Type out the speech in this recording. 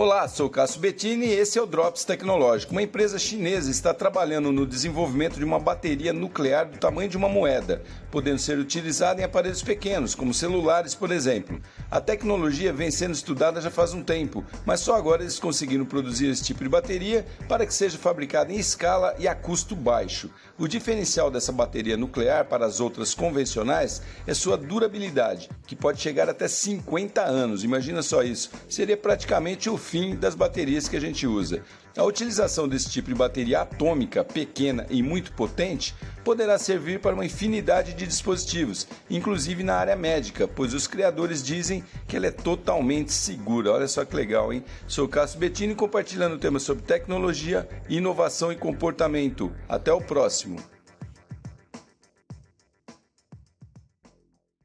Olá, sou Cássio Bettini e esse é o Drops Tecnológico. Uma empresa chinesa está trabalhando no desenvolvimento de uma bateria nuclear do tamanho de uma moeda, podendo ser utilizada em aparelhos pequenos, como celulares, por exemplo. A tecnologia vem sendo estudada já faz um tempo, mas só agora eles conseguiram produzir esse tipo de bateria para que seja fabricada em escala e a custo baixo. O diferencial dessa bateria nuclear para as outras convencionais é sua durabilidade, que pode chegar até 50 anos. Imagina só isso. Seria praticamente o fim das baterias que a gente usa. A utilização desse tipo de bateria atômica, pequena e muito potente, poderá servir para uma infinidade de dispositivos, inclusive na área médica, pois os criadores dizem que ela é totalmente segura. Olha só que legal, hein? Sou Cássio Bettini compartilhando temas sobre tecnologia, inovação e comportamento. Até o próximo.